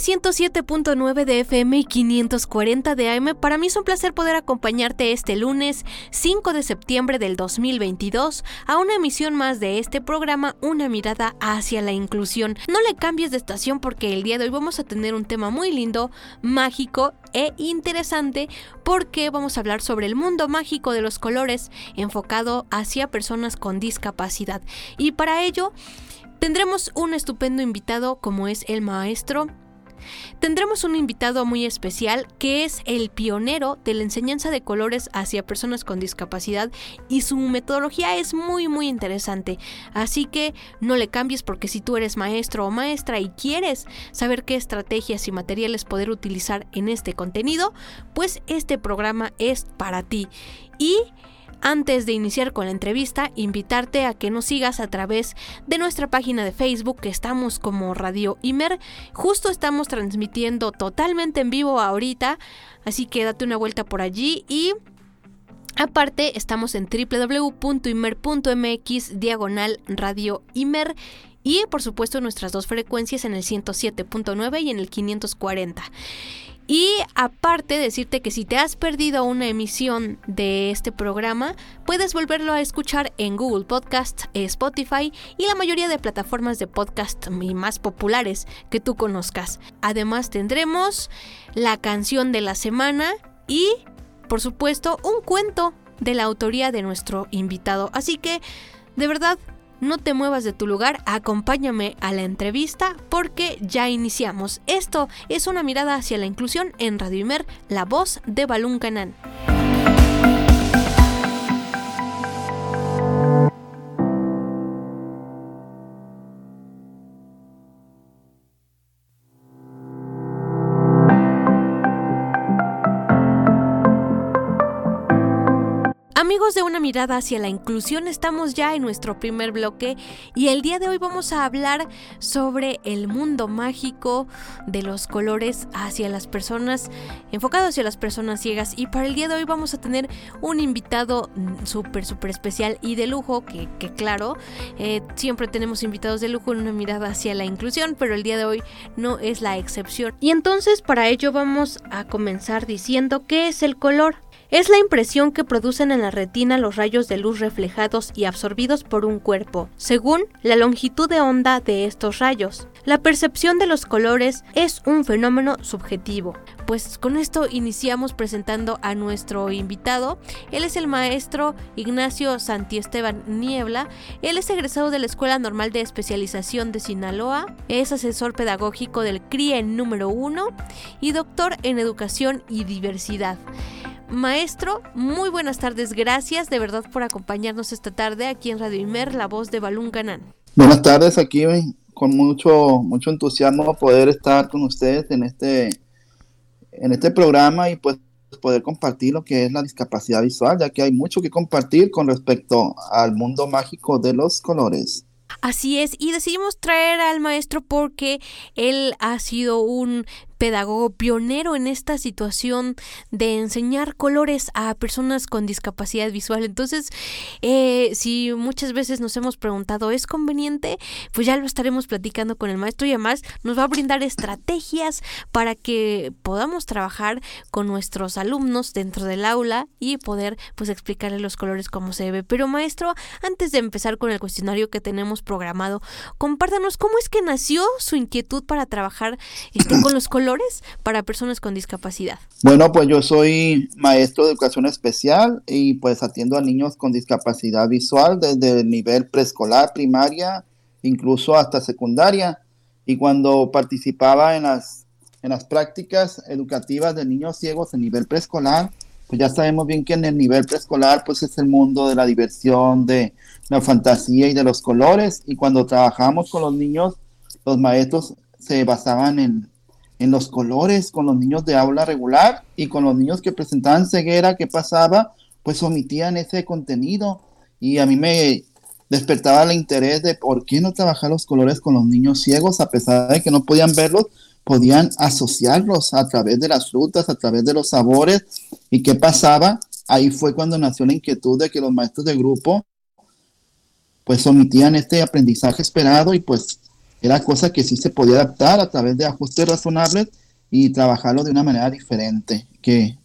107.9 de FM y 540 de AM. Para mí es un placer poder acompañarte este lunes 5 de septiembre del 2022 a una emisión más de este programa Una mirada hacia la inclusión. No le cambies de estación porque el día de hoy vamos a tener un tema muy lindo, mágico e interesante porque vamos a hablar sobre el mundo mágico de los colores enfocado hacia personas con discapacidad. Y para ello Tendremos un estupendo invitado como es el maestro. Tendremos un invitado muy especial que es el pionero de la enseñanza de colores hacia personas con discapacidad y su metodología es muy muy interesante. Así que no le cambies porque si tú eres maestro o maestra y quieres saber qué estrategias y materiales poder utilizar en este contenido, pues este programa es para ti. Y antes de iniciar con la entrevista, invitarte a que nos sigas a través de nuestra página de Facebook, que estamos como Radio Imer. Justo estamos transmitiendo totalmente en vivo ahorita, así que date una vuelta por allí y Aparte, estamos en www.imer.mx diagonal radio Imer y por supuesto nuestras dos frecuencias en el 107.9 y en el 540. Y aparte decirte que si te has perdido una emisión de este programa, puedes volverlo a escuchar en Google Podcast, Spotify y la mayoría de plataformas de podcast más populares que tú conozcas. Además tendremos la canción de la semana y, por supuesto, un cuento de la autoría de nuestro invitado. Así que, de verdad, no te muevas de tu lugar, acompáñame a la entrevista porque ya iniciamos. Esto es una mirada hacia la inclusión en Radio Imer, la voz de Balún Canán. Amigos de una mirada hacia la inclusión, estamos ya en nuestro primer bloque y el día de hoy vamos a hablar sobre el mundo mágico de los colores hacia las personas, enfocado hacia las personas ciegas. Y para el día de hoy vamos a tener un invitado súper, súper especial y de lujo, que, claro, eh, siempre tenemos invitados de lujo en una mirada hacia la inclusión, pero el día de hoy no es la excepción. Y entonces para ello vamos a comenzar diciendo qué es el color. Es la impresión que producen en la retina los rayos de luz reflejados y absorbidos por un cuerpo, según la longitud de onda de estos rayos. La percepción de los colores es un fenómeno subjetivo. Pues con esto iniciamos presentando a nuestro invitado. Él es el maestro Ignacio Santiesteban Niebla. Él es egresado de la Escuela Normal de Especialización de Sinaloa. Es asesor pedagógico del CRIE número 1 y doctor en Educación y Diversidad. Maestro, muy buenas tardes. Gracias de verdad por acompañarnos esta tarde aquí en Radio Imer, la voz de Balún Canán. Buenas tardes, aquí con mucho, mucho entusiasmo poder estar con ustedes en este, en este programa y pues poder compartir lo que es la discapacidad visual, ya que hay mucho que compartir con respecto al mundo mágico de los colores. Así es, y decidimos traer al maestro porque él ha sido un pedagogo pionero en esta situación de enseñar colores a personas con discapacidad visual. Entonces, eh, si muchas veces nos hemos preguntado, ¿es conveniente? Pues ya lo estaremos platicando con el maestro y además nos va a brindar estrategias para que podamos trabajar con nuestros alumnos dentro del aula y poder pues explicarles los colores como se debe. Pero maestro, antes de empezar con el cuestionario que tenemos programado, compártanos cómo es que nació su inquietud para trabajar este, con los colores colores para personas con discapacidad? Bueno, pues yo soy maestro de educación especial y pues atiendo a niños con discapacidad visual desde el nivel preescolar, primaria, incluso hasta secundaria. Y cuando participaba en las, en las prácticas educativas de niños ciegos en nivel preescolar, pues ya sabemos bien que en el nivel preescolar pues es el mundo de la diversión, de la fantasía y de los colores. Y cuando trabajamos con los niños, los maestros se basaban en, en los colores con los niños de aula regular y con los niños que presentaban ceguera, ¿qué pasaba? Pues omitían ese contenido. Y a mí me despertaba el interés de por qué no trabajar los colores con los niños ciegos, a pesar de que no podían verlos, podían asociarlos a través de las frutas, a través de los sabores. ¿Y qué pasaba? Ahí fue cuando nació la inquietud de que los maestros de grupo pues omitían este aprendizaje esperado y pues era cosa que sí se podía adaptar a través de ajustes razonables y trabajarlo de una manera diferente, que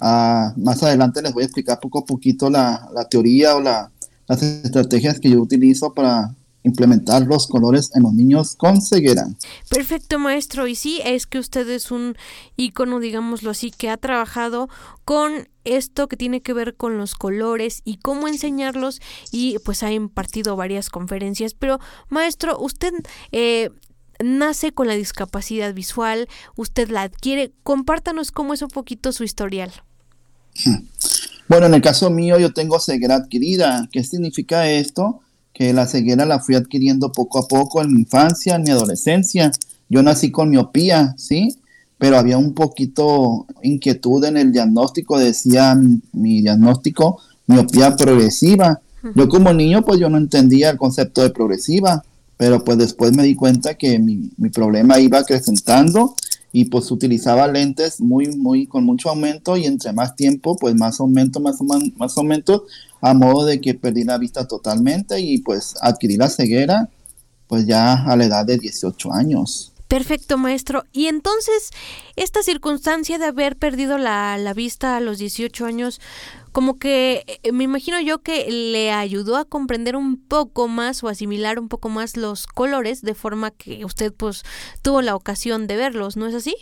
ah, más adelante les voy a explicar poco a poquito la, la teoría o la, las estrategias que yo utilizo para implementar los colores en los niños con ceguera. Perfecto, maestro. Y sí, es que usted es un ícono, digámoslo así, que ha trabajado con esto que tiene que ver con los colores y cómo enseñarlos y pues ha impartido varias conferencias. Pero, maestro, usted... Eh, nace con la discapacidad visual, usted la adquiere, compártanos cómo es un poquito su historial. Bueno, en el caso mío yo tengo ceguera adquirida. ¿Qué significa esto? Que la ceguera la fui adquiriendo poco a poco en mi infancia, en mi adolescencia. Yo nací con miopía, ¿sí? Pero había un poquito inquietud en el diagnóstico, decía mi, diagnóstico, miopía progresiva. Yo como niño, pues yo no entendía el concepto de progresiva, pero pues después me di cuenta que mi, mi problema iba acrecentando y pues utilizaba lentes muy, muy, con mucho aumento y entre más tiempo, pues más aumento, más, más aumento, a modo de que perdí la vista totalmente y pues adquirí la ceguera pues ya a la edad de 18 años. Perfecto, maestro. Y entonces, esta circunstancia de haber perdido la, la, vista a los 18 años, como que eh, me imagino yo que le ayudó a comprender un poco más o asimilar un poco más los colores, de forma que usted pues tuvo la ocasión de verlos, ¿no es así?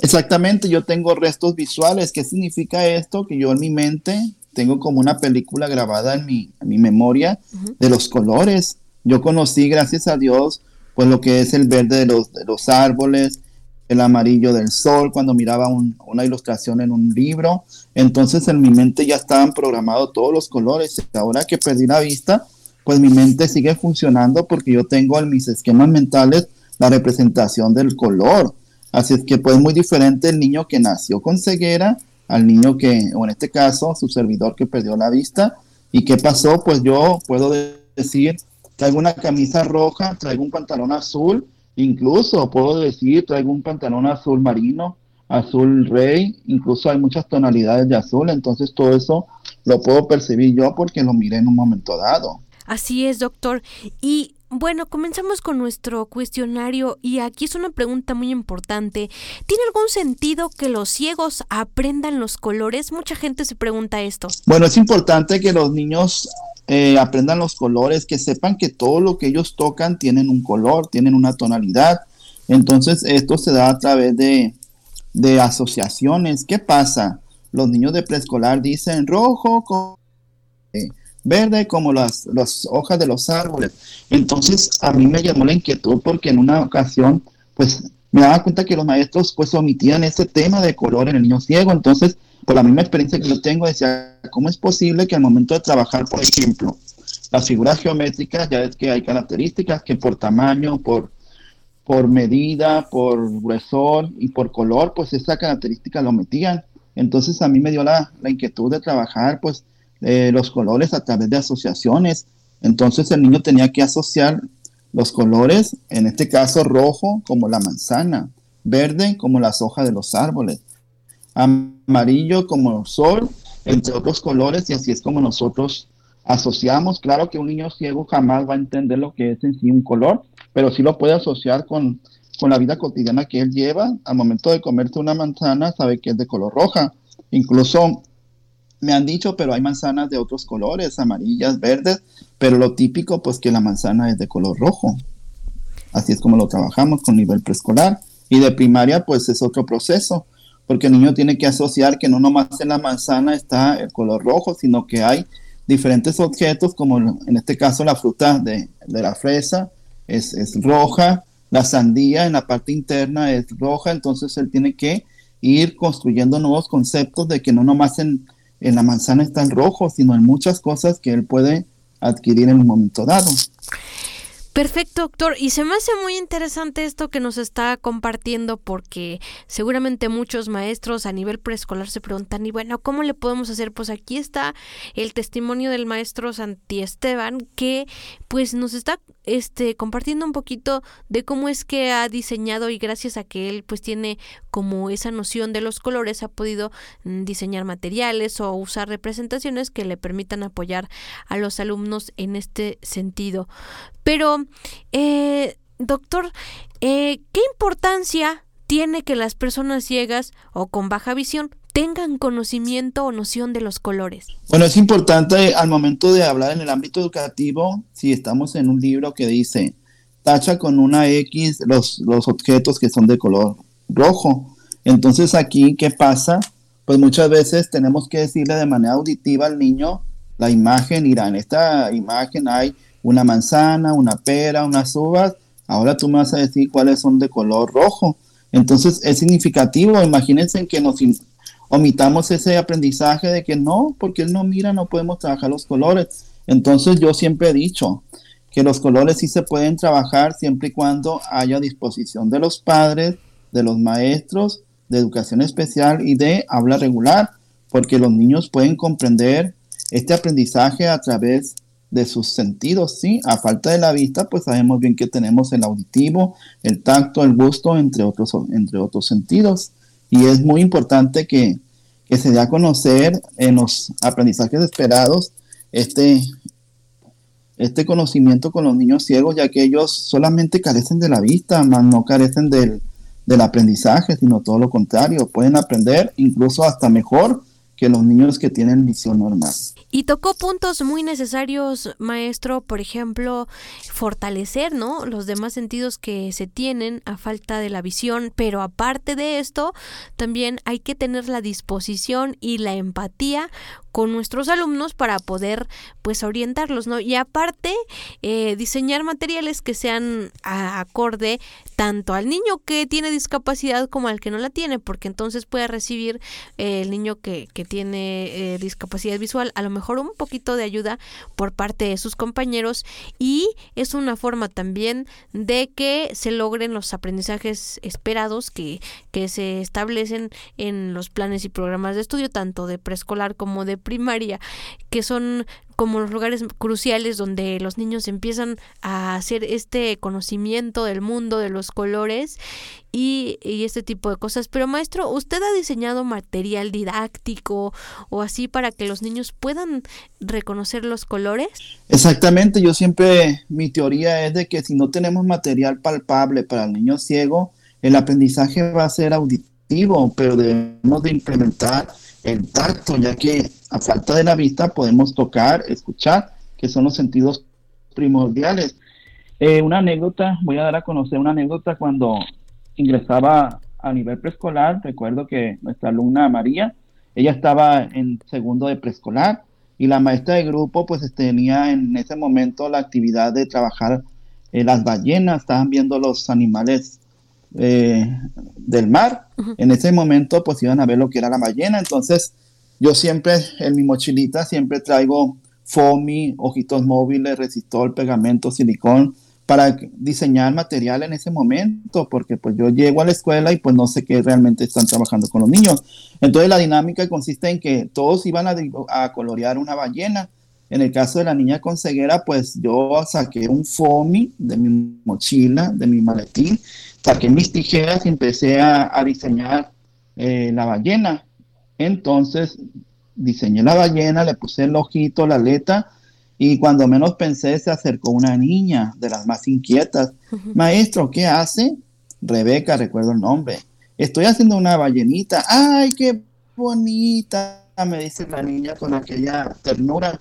Exactamente, yo tengo restos visuales. ¿Qué significa esto? Que yo en mi mente tengo como una película grabada en mi, mi memoria de los colores. Yo conocí, gracias a Dios, pues lo que es el verde de los, de los árboles, el amarillo del sol, cuando miraba una ilustración en un libro. Entonces en mi mente ya estaban programados todos los colores. Ahora que perdí la vista, pues mi mente sigue funcionando porque yo tengo en mis esquemas mentales la representación del color. Así es que pues muy diferente el niño que nació con ceguera al niño que, o en este caso, su servidor que perdió la vista. ¿Y qué pasó? Pues yo puedo decir, traigo una camisa roja, traigo un pantalón azul, incluso puedo decir, traigo un pantalón azul marino, azul rey, incluso hay muchas tonalidades de azul, entonces todo eso lo puedo percibir yo porque lo miré en un momento dado. Así es, doctor. Y bueno, comenzamos con nuestro cuestionario y aquí es una pregunta muy importante. ¿Tiene algún sentido que los ciegos aprendan los colores? Mucha gente se pregunta esto. Bueno, es importante que los niños eh, aprendan los colores, que sepan que todo lo que ellos tocan tienen un color, tienen una tonalidad. Entonces, esto se da a través de, de asociaciones. ¿Qué pasa? Los niños de preescolar dicen rojo con verde como las, las hojas de los árboles. Entonces a mí me llamó la inquietud porque en una ocasión pues me daba cuenta que los maestros pues omitían ese tema de color en el niño ciego. Entonces, por la misma experiencia que yo tengo, decía, ¿cómo es posible que al momento de trabajar, por ejemplo, las figuras geométricas, ya es que hay características que por tamaño, por, por medida, por gruesor y por color, pues esa característica lo omitían. Entonces a mí me dio la, la inquietud de trabajar pues eh, los colores a través de asociaciones. Entonces el niño tenía que asociar los colores, en este caso rojo como la manzana, verde como las hojas de los árboles, amarillo como el sol, entre otros colores, y así es como nosotros asociamos. Claro que un niño ciego jamás va a entender lo que es en sí un color, pero sí lo puede asociar con, con la vida cotidiana que él lleva. Al momento de comerse una manzana, sabe que es de color roja. Incluso me han dicho, pero hay manzanas de otros colores, amarillas, verdes, pero lo típico pues que la manzana es de color rojo. Así es como lo trabajamos con nivel preescolar Y de primaria, pues es otro proceso, porque el niño tiene que asociar que no nomás en la manzana está el color rojo, sino que hay diferentes objetos, como en este caso la fruta de, la fresa es, es, roja, la sandía en la parte interna es roja, entonces él tiene que ir construyendo nuevos conceptos de que no nomás en, en la manzana está el rojo, sino en muchas cosas que él puede adquirir en un momento dado. Perfecto, doctor. Y se me hace muy interesante esto que nos está compartiendo porque seguramente muchos maestros a nivel preescolar se preguntan, y bueno, ¿cómo le podemos hacer? Pues aquí está el testimonio del maestro Santi Esteban que pues nos está este compartiendo un poquito de cómo es que ha diseñado y gracias a que él pues tiene como esa noción de los colores ha podido mm, diseñar materiales o usar representaciones que le permitan apoyar a los alumnos en este sentido. Pero, eh, doctor, eh, ¿qué importancia tiene que las personas ciegas o con baja visión tengan conocimiento o noción de los colores? Bueno, es importante al momento de hablar en el ámbito educativo, si estamos en un libro que dice, tacha con una X los, los objetos que son de color rojo. Entonces aquí, ¿qué pasa? Pues muchas veces tenemos que decirle de manera auditiva al niño la imagen, irá, en esta imagen hay una manzana, una pera, unas uvas, ahora tú me vas a decir cuáles son de color rojo. Entonces es significativo, imagínense que nos omitamos ese aprendizaje de que no, porque él no mira, no podemos trabajar los colores. Entonces yo siempre he dicho que los colores sí se pueden trabajar siempre y cuando haya disposición de los padres, de los maestros, de educación especial y de habla regular, porque los niños pueden comprender este aprendizaje a través de sus sentidos, ¿sí? A falta de la vista, pues sabemos bien que tenemos el auditivo, el tacto, el gusto, entre otros, entre otros sentidos. Y es muy importante que, se dé a conocer en los aprendizajes esperados este, este conocimiento con los niños ciegos, ya que ellos solamente carecen de la vista, más no carecen del, del aprendizaje, sino todo lo contrario, pueden aprender incluso hasta mejor que los niños que tienen visión normal. Y tocó puntos muy necesarios, maestro, por ejemplo, fortalecer, ¿no? Los demás sentidos que se tienen a falta de la visión, pero aparte de esto, también hay que tener la disposición y la empatía con nuestros alumnos para poder pues orientarlos, ¿no? Y aparte, eh, diseñar materiales que sean acorde tanto al niño que tiene discapacidad como al que no la tiene, porque entonces puede recibir eh, el niño que, que tiene eh, discapacidad visual a lo mejor un poquito de ayuda por parte de sus compañeros y es una forma también de que se logren los aprendizajes esperados que, que se establecen en los planes y programas de estudio, tanto de preescolar como de primaria, que son como los lugares cruciales donde los niños empiezan a hacer este conocimiento del mundo, de los colores y, este tipo de cosas. Pero maestro, ¿usted ha diseñado material didáctico o así para que los niños puedan reconocer los colores? Exactamente, yo siempre, mi teoría es de que si no tenemos material palpable para el niño ciego, el aprendizaje va a ser auditivo, pero debemos de implementar el tacto, ya que a falta de la vista podemos tocar, escuchar, que son los sentidos primordiales. Eh, una anécdota, voy a dar a conocer una anécdota cuando ingresaba a nivel preescolar, recuerdo que nuestra alumna María, ella estaba en segundo de preescolar y la maestra de grupo pues tenía en ese momento la actividad de trabajar eh, las ballenas, estaban viendo los animales eh, del mar. En ese momento, pues iban a ver lo que era la ballena. Entonces, yo siempre en mi mochilita siempre traigo foamy, ojitos móviles, resistor, pegamento, silicón para diseñar material en ese momento, porque pues yo llego a la escuela y pues no sé qué realmente están trabajando con los niños. Entonces la dinámica consiste en que todos iban a, a colorear una ballena. En el caso de la niña con ceguera, pues yo saqué un foamy de mi mochila, de mi maletín, saqué mis tijeras y empecé a, diseñar eh, la ballena. Entonces diseñé la ballena, le puse el ojito, la aleta, y cuando menos pensé se acercó una niña de las más inquietas. Maestro, ¿qué hace? Rebeca, recuerdo el nombre. Estoy haciendo una ballenita. ¡Ay, qué bonita! Me dice la niña con aquella ternura.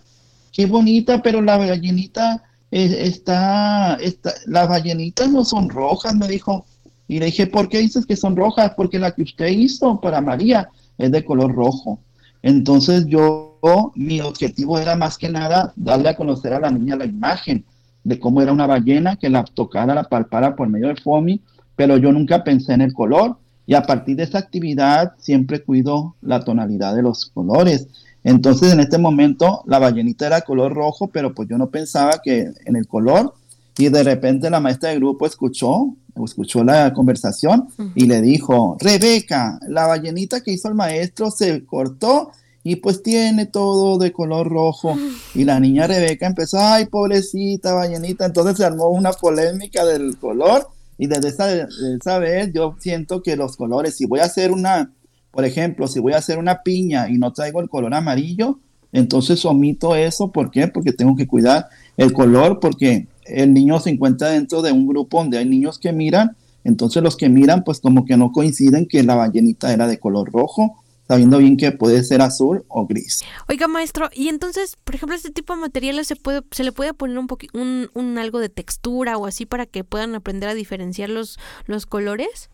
Qué bonita, pero la ballenita está, está, las ballenitas no son rojas, me dijo. Y le dije, ¿por qué dices que son rojas? Porque la que usted hizo para María es de color rojo. Entonces yo, mi objetivo era más que nada darle a conocer a la niña la imagen de cómo era una ballena, que la tocara, la palpara por medio del FOMI, pero yo nunca pensé en el color. Y a partir de esa actividad siempre cuido la tonalidad de los colores. Entonces en este momento la ballenita era color rojo, pero pues yo no pensaba que en el color. Y de repente la maestra del grupo escuchó, escuchó la conversación y le dijo, Rebeca, la ballenita que hizo el maestro se cortó y pues tiene todo de color rojo. Y la niña Rebeca empezó, ay, pobrecita ballenita. Entonces se armó una polémica del color y desde esa, esa vez yo siento que los colores, si voy a hacer una, por ejemplo, si voy a hacer una piña y no traigo el color amarillo, entonces omito eso. ¿Por qué? Porque tengo que cuidar el color, porque el niño se encuentra dentro de un grupo donde hay niños que miran. Entonces los que miran, pues como que no coinciden que la ballenita era de color rojo sabiendo bien que puede ser azul o gris. Oiga, maestro, y entonces, por ejemplo, este tipo de materiales se puede se le puede poner un un, un, algo de textura o así para que puedan aprender a diferenciar los los colores?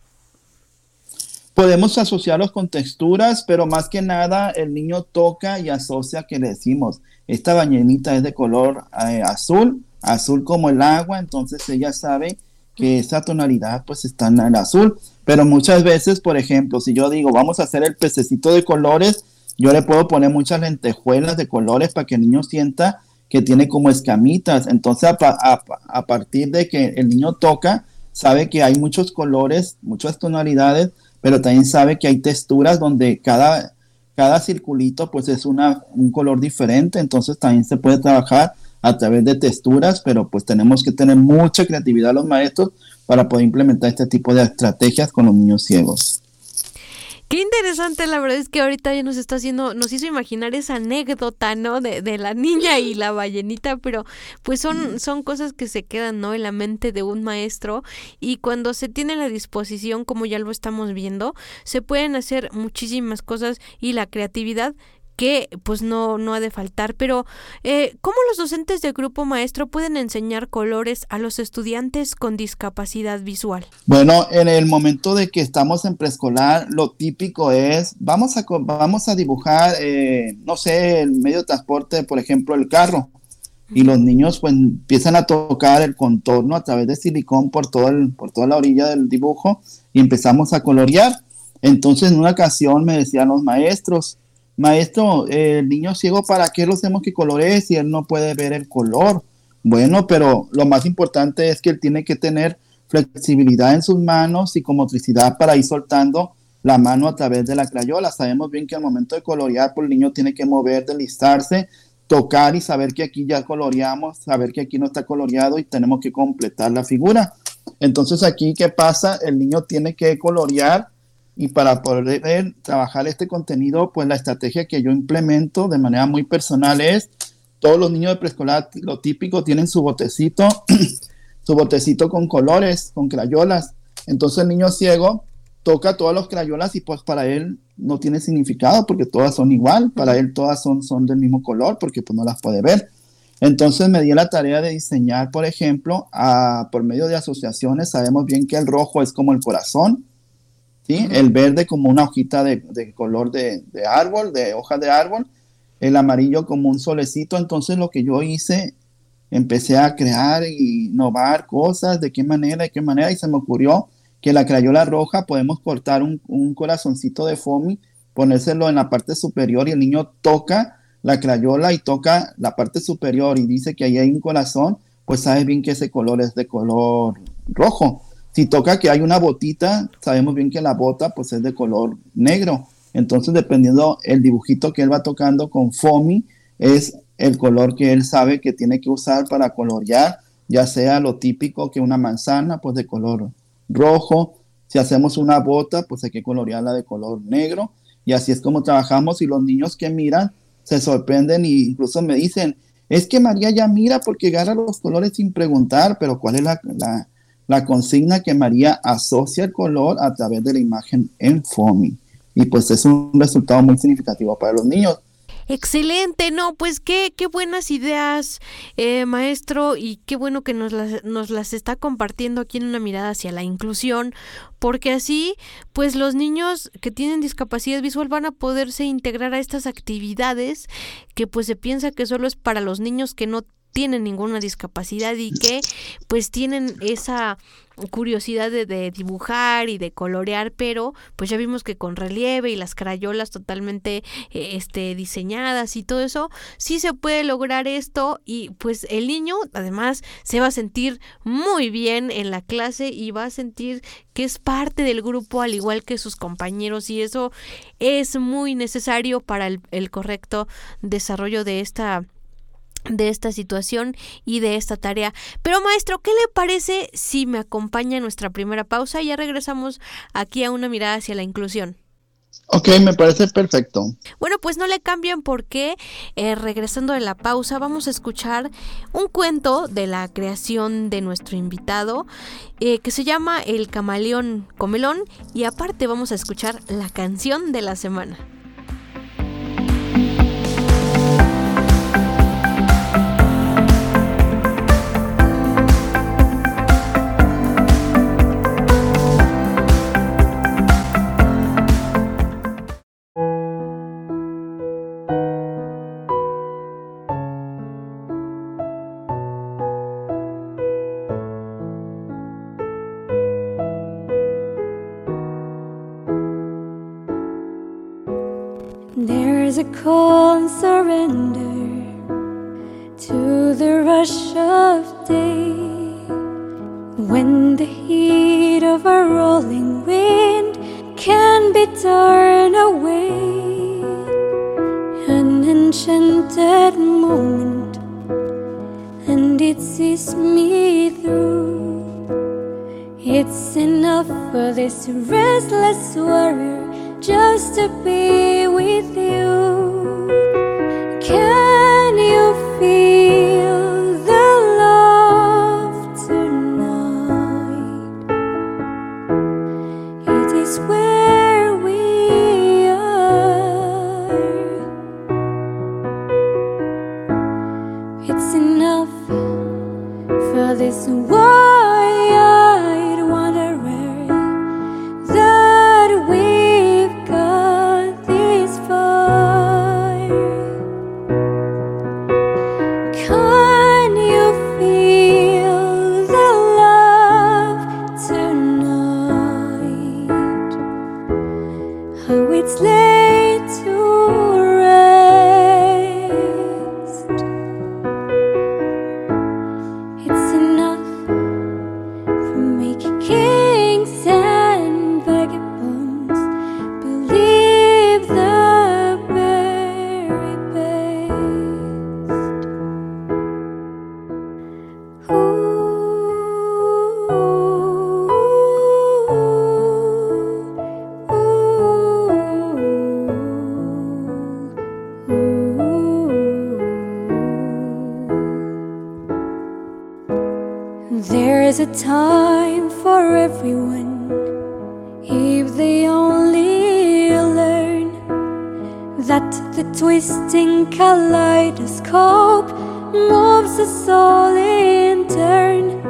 Podemos asociarlos con texturas, pero más que nada el niño toca y asocia que le decimos, esta bañenita es de color eh, azul, azul como el agua, entonces ella sabe que esa tonalidad pues está en el azul, pero muchas veces, por ejemplo, si yo digo, vamos a hacer el pececito de colores, yo le puedo poner muchas lentejuelas de colores para que el niño sienta que tiene como escamitas, entonces a, a partir de que el niño toca, sabe que hay muchos colores, muchas tonalidades, pero también sabe que hay texturas donde cada, cada circulito pues es una, un color diferente, entonces también se puede trabajar a través de texturas, pero pues tenemos que tener mucha creatividad los maestros para poder implementar este tipo de estrategias con los niños ciegos. Qué interesante, la verdad es que ahorita ya nos está haciendo, nos hizo imaginar esa anécdota, ¿no? De, de la niña y la ballenita, pero pues son, son cosas que se quedan, ¿no? En la mente de un maestro y cuando se tiene la disposición, como ya lo estamos viendo, se pueden hacer muchísimas cosas y la creatividad que pues no, no ha de faltar. Pero, eh, ¿cómo los docentes de grupo maestro pueden enseñar colores a los estudiantes con discapacidad visual? Bueno, en el momento de que estamos en preescolar, lo típico es, vamos a, vamos a dibujar, eh, no sé, el medio de transporte, por ejemplo, el carro. Y los niños pues empiezan a tocar el contorno a través de silicón por, todo el, por toda la orilla del dibujo y empezamos a colorear. Entonces en una ocasión me decían los maestros, maestro, el niño ciego, ¿para qué lo hacemos que coloree si él no puede ver el color? Bueno, pero lo más importante es que él tiene que tener flexibilidad en sus manos y con motricidad para ir soltando la mano a través de la crayola. Sabemos bien que al momento de colorear, pues el niño tiene que mover, deslizarse, tocar y saber que aquí ya coloreamos, saber que aquí no está coloreado y tenemos que completar la figura. Entonces aquí, ¿qué pasa? El niño tiene que colorear y para poder trabajar este contenido, pues la estrategia que yo implemento de manera muy personal es, todos los niños de preescolar, lo típico, tienen su botecito, su botecito con colores, con crayolas. Entonces el niño ciego toca todas las crayolas y pues para él no tiene significado porque todas son igual, para él todas son, son del mismo color porque pues no las puede ver. Entonces me di la tarea de diseñar, por ejemplo, por medio de asociaciones, sabemos bien que el rojo es como el corazón, el verde como una hojita de, color de, árbol, de hoja de árbol, el amarillo como un solecito. Entonces lo que yo hice, empecé a crear y innovar cosas, de qué manera, de qué manera, y se me ocurrió que la crayola roja podemos cortar un, un corazoncito de foamy, ponérselo en la parte superior y el niño toca la crayola y toca la parte superior y dice que ahí hay un corazón, pues sabe bien que ese color es de color rojo. Si toca que hay una botita, sabemos bien que la bota pues es de color negro. Entonces, dependiendo el dibujito que él va tocando con foamy, es el color que él sabe que tiene que usar para colorear, ya sea lo típico que una manzana, pues de color rojo. Si hacemos una bota, pues hay que colorearla de color negro. Y así es como trabajamos y los niños que miran se sorprenden e incluso me dicen, es que María ya mira porque agarra los colores sin preguntar, pero ¿cuál es la consigna que María asocia el color a través de la imagen en FOMI. Y pues es un resultado muy significativo para los niños. Excelente, no, pues qué, qué buenas ideas, eh, maestro, y qué bueno que nos las, nos las está compartiendo aquí en una mirada hacia la inclusión, porque así, pues los niños que tienen discapacidad visual van a poderse integrar a estas actividades que pues se piensa que solo es para los niños que no tienen ninguna discapacidad y que pues tienen esa curiosidad de, dibujar y de colorear, pero pues ya vimos que con relieve y las crayolas totalmente eh, este, diseñadas y todo eso, sí se puede lograr esto y pues el niño además se va a sentir muy bien en la clase y va a sentir que es parte del grupo al igual que sus compañeros y eso es muy necesario para el correcto desarrollo de esta de esta situación y de esta tarea. Pero maestro, ¿qué le parece si me acompaña nuestra primera pausa y ya regresamos aquí a una mirada hacia la inclusión? Ok, me parece perfecto. Bueno, pues no le cambien porque eh, regresando de la pausa vamos a escuchar un cuento de la creación de nuestro invitado eh, que se llama El camaleón comelón y aparte vamos a escuchar la canción de la semana. And it sees me through. It's enough for this restless warrior just to be with you. The twisting kaleidoscope moves us all in turn.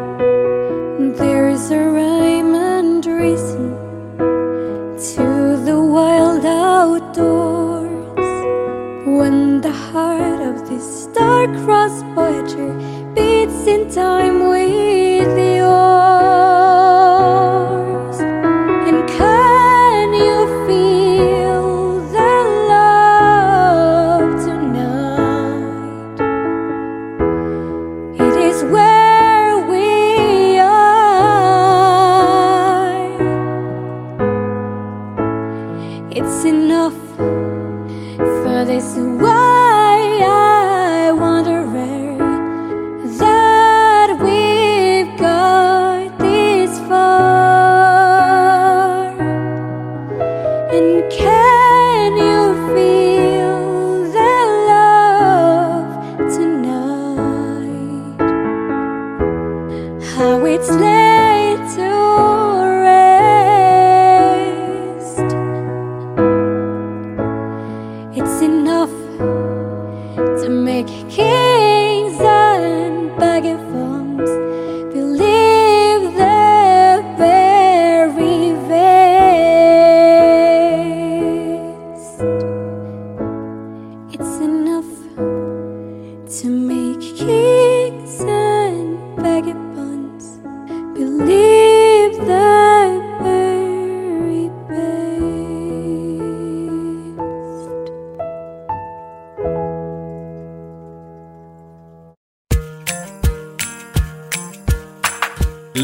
There's a rhyme and reason to the wild outdoors when the heart of this star-crossed voyager beats in time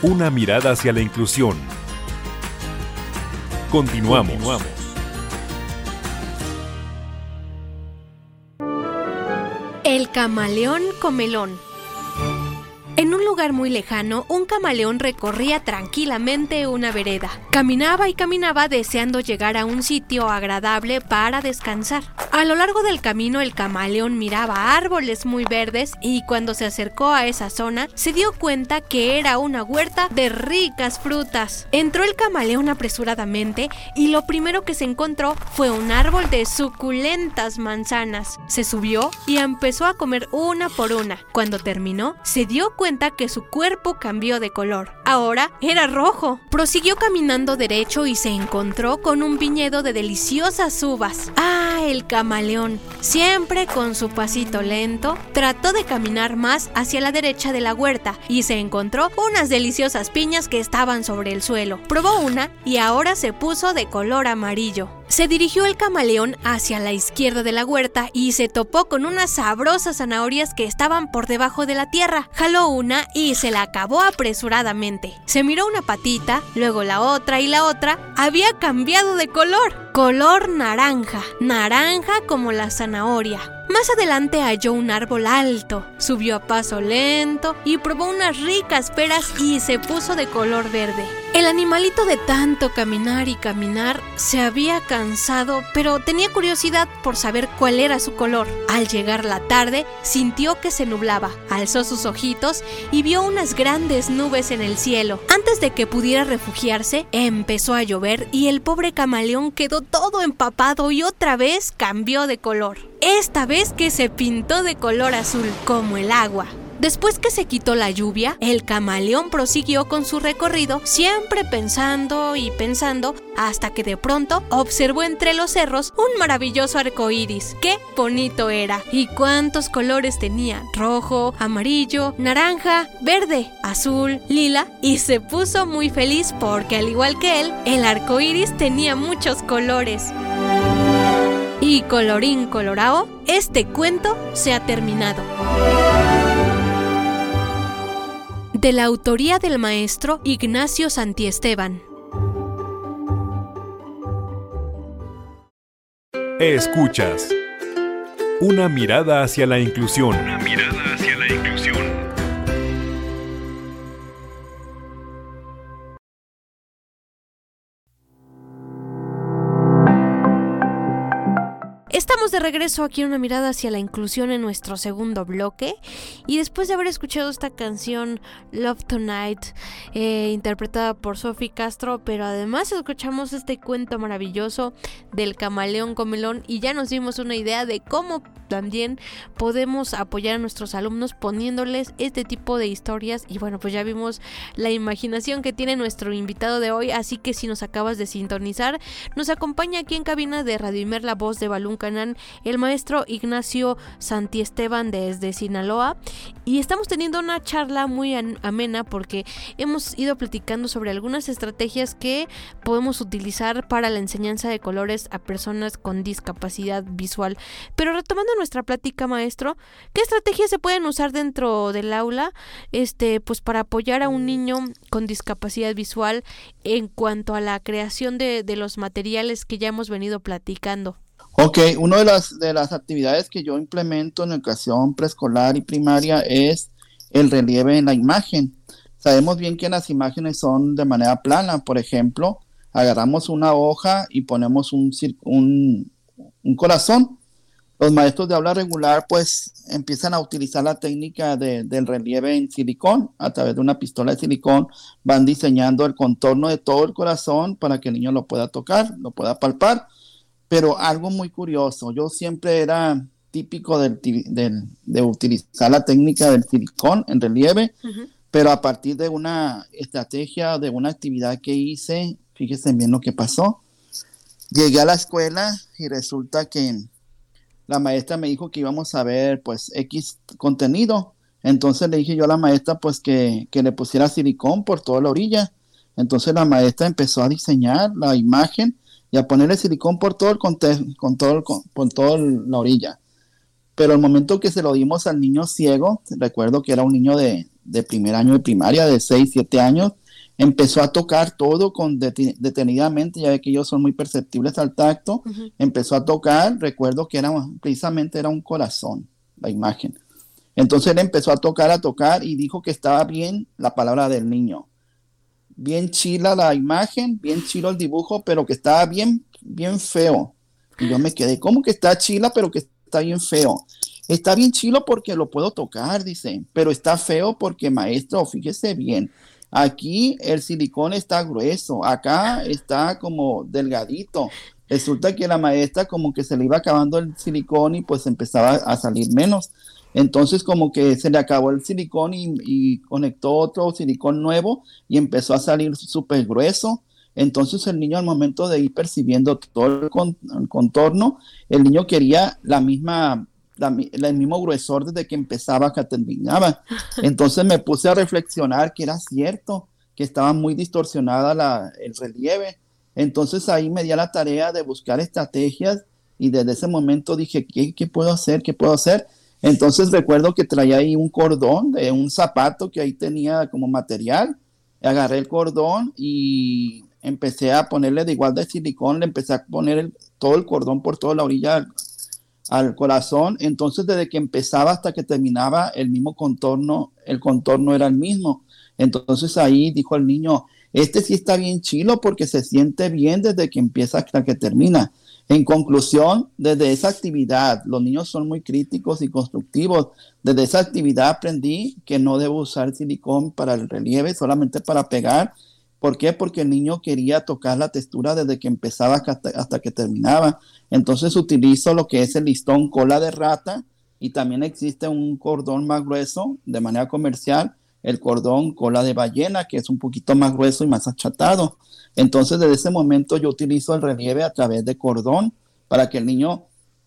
Una mirada hacia la inclusión. Continuamos. El camaleón comelón. En un lugar muy lejano, un camaleón recorría tranquilamente una vereda. Caminaba y caminaba deseando llegar a un sitio agradable para descansar. A lo largo del camino el camaleón miraba árboles muy verdes y cuando se acercó a esa zona se dio cuenta que era una huerta de ricas frutas. Entró el camaleón apresuradamente y lo primero que se encontró fue un árbol de suculentas manzanas. Se subió y empezó a comer una por una. Cuando terminó, se dio cuenta que su cuerpo cambió de color. Ahora era rojo. Prosiguió caminando derecho y se encontró con un viñedo de deliciosas uvas. Ah, el camaleón. Siempre con su pasito lento, trató de caminar más hacia la derecha de la huerta y se encontró unas deliciosas piñas que estaban sobre el suelo. Probó una y ahora se puso de color amarillo. Se dirigió el camaleón hacia la izquierda de la huerta y se topó con unas sabrosas zanahorias que estaban por debajo de la tierra. Jaló una y se la acabó apresuradamente. Se miró una patita, luego la otra y la otra. Había cambiado de color. Color naranja. Naranja como la zanahoria. Más adelante halló un árbol alto, subió a paso lento y probó unas ricas peras y se puso de color verde. El animalito de tanto caminar y caminar se había cansado, pero tenía curiosidad por saber cuál era su color. Al llegar la tarde, sintió que se nublaba, alzó sus ojitos y vio unas grandes nubes en el cielo. Antes de que pudiera refugiarse, empezó a llover y el pobre camaleón quedó todo empapado y otra vez cambió de color. Esta vez que se pintó de color azul, como el agua. Después que se quitó la lluvia, el camaleón prosiguió con su recorrido, siempre pensando y pensando, hasta que de pronto observó entre los cerros un maravilloso arco iris. ¡Qué bonito era! ¿Y cuántos colores tenía? Rojo, amarillo, naranja, verde, azul, lila, y se puso muy feliz porque, al igual que él, el arco iris tenía muchos colores. Y colorín colorado, este cuento se ha terminado. De la autoría del maestro Ignacio Santiesteban. Escuchas. Una mirada hacia la inclusión. De regreso aquí una mirada hacia la inclusión en nuestro segundo bloque. Y después de haber escuchado esta canción Love Tonight eh, interpretada por Sophie Castro, pero además escuchamos este cuento maravilloso del camaleón comelón y ya nos dimos una idea de cómo también podemos apoyar a nuestros alumnos poniéndoles este tipo de historias. Y bueno pues ya vimos la imaginación que tiene nuestro invitado de hoy así que si nos acabas de sintonizar nos acompaña aquí en cabina de Radio la voz de Balún Canán el maestro Ignacio Santiesteban desde Sinaloa. Y estamos teniendo una charla muy amena porque hemos ido platicando sobre algunas estrategias que podemos utilizar para la enseñanza de colores a personas con discapacidad visual. Pero retomando nuestra plática, maestro, ¿qué estrategias se pueden usar dentro del aula este, pues para apoyar a un niño con discapacidad visual en cuanto a la creación de, de los materiales que ya hemos venido platicando? Ok, una de las, de las actividades que yo implemento en educación preescolar y primaria es el relieve en la imagen. Sabemos bien que las imágenes son de manera plana, por ejemplo, agarramos una hoja y ponemos un, un, un corazón los maestros de habla regular pues empiezan a utilizar la técnica del relieve en silicón. A través de una pistola de silicón van diseñando el contorno de todo el corazón para que el niño lo pueda tocar, lo pueda palpar. Pero algo muy curioso, yo siempre era típico de utilizar la técnica del silicón en relieve, Pero a partir de una estrategia, de una actividad que hice, fíjense bien lo que pasó. Llegué a la escuela y resulta que la maestra me dijo que íbamos a ver pues X contenido. Entonces le dije yo a la maestra pues que, que le pusiera silicón por toda la orilla. Entonces la maestra empezó a diseñar la imagen y a ponerle silicón por todo el con todo por toda la orilla. Pero el momento que se lo dimos al niño ciego, recuerdo que era un niño de, de primer año de primaria, de 6, 7 años, empezó a tocar todo con detenidamente, ya ve que ellos son muy perceptibles al tacto, empezó a tocar, recuerdo que era precisamente era un corazón, la imagen. Entonces él empezó a tocar, a tocar y dijo que estaba bien la palabra del niño. Bien chila la imagen, bien chilo el dibujo, pero que estaba bien, bien feo. Y yo me quedé, ¿cómo que está chila, pero que está bien feo? Está bien chilo porque lo puedo tocar, dice, pero está feo porque maestro, fíjese bien, Aquí el silicón está grueso, acá está como delgadito. Resulta que la maestra como que se le iba acabando el silicón y pues empezaba a salir menos. Entonces como que se le acabó el silicón y, conectó otro silicón nuevo y empezó a salir súper grueso. Entonces el niño al momento de ir percibiendo todo el, el contorno, el niño quería la misma el mismo gruesor desde que empezaba hasta terminaba. Entonces me puse a reflexionar que era cierto, que estaba muy distorsionada la, el relieve. Entonces ahí me di a la tarea de buscar estrategias y desde ese momento dije, ¿qué, qué puedo hacer? ¿Qué puedo hacer? Entonces recuerdo que traía ahí un cordón de un zapato que ahí tenía como material. Agarré el cordón y empecé a ponerle de igual de silicón, le empecé a poner todo el cordón por toda la orilla al corazón, entonces desde que empezaba hasta que terminaba el mismo contorno, el contorno era el mismo. Entonces ahí dijo el niño, este sí está bien chilo porque se siente bien desde que empieza hasta que termina. En conclusión, desde esa actividad, los niños son muy críticos y constructivos. Desde esa actividad aprendí que no debo usar silicón para el relieve, solamente para pegar. ¿Por qué? Porque el niño quería tocar la textura desde que empezaba hasta, hasta que terminaba. Entonces utilizo lo que es el listón cola de rata y también existe un cordón más grueso de manera comercial, el cordón cola de ballena, que es un poquito más grueso y más achatado. Entonces desde ese momento yo utilizo el relieve a través de cordón para que el niño